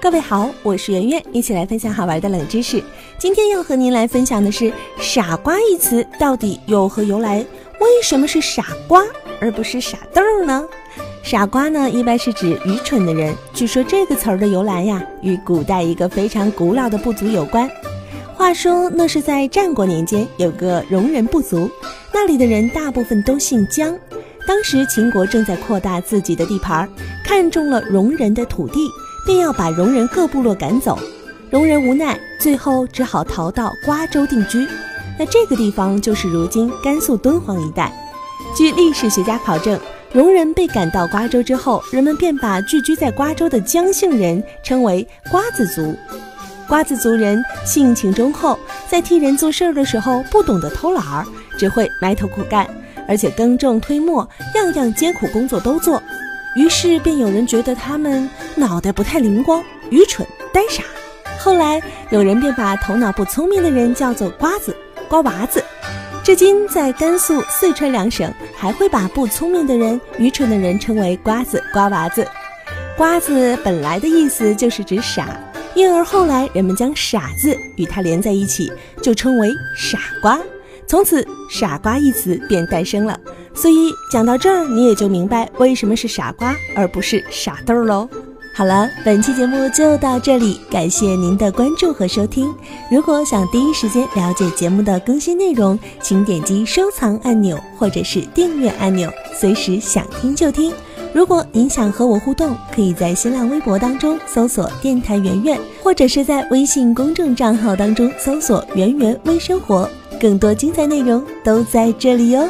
各位好，我是圆圆，一起来分享好玩的冷知识。今天要和您来分享的是“傻瓜”一词到底有何由来？为什么是傻瓜而不是傻豆呢？傻瓜呢，一般是指愚蠢的人。据说这个词儿的由来呀，与古代一个非常古老的部族有关。话说那是在战国年间，有个戎人部族，那里的人大部分都姓姜。当时秦国正在扩大自己的地盘，看中了戎人的土地。便要把戎人各部落赶走，戎人无奈，最后只好逃到瓜州定居。那这个地方就是如今甘肃敦煌一带。据历史学家考证，戎人被赶到瓜州之后，人们便把聚居在瓜州的姜姓人称为瓜子族。瓜子族人性情忠厚，在替人做事儿的时候不懂得偷懒儿，只会埋头苦干，而且耕种推磨，样样艰苦工作都做。于是便有人觉得他们脑袋不太灵光，愚蠢呆傻。后来有人便把头脑不聪明的人叫做瓜子、瓜娃子。至今在甘肃、四川两省，还会把不聪明的人、愚蠢的人称为瓜子、瓜娃子。瓜子本来的意思就是指傻，因而后来人们将傻字与它连在一起，就称为傻瓜。从此，傻瓜一词便诞生了。所以讲到这儿，你也就明白为什么是傻瓜而不是傻豆喽。好了，本期节目就到这里，感谢您的关注和收听。如果想第一时间了解节目的更新内容，请点击收藏按钮或者是订阅按钮，随时想听就听。如果您想和我互动，可以在新浪微博当中搜索“电台圆圆”，或者是在微信公众账号当中搜索“圆圆微生活”，更多精彩内容都在这里哟。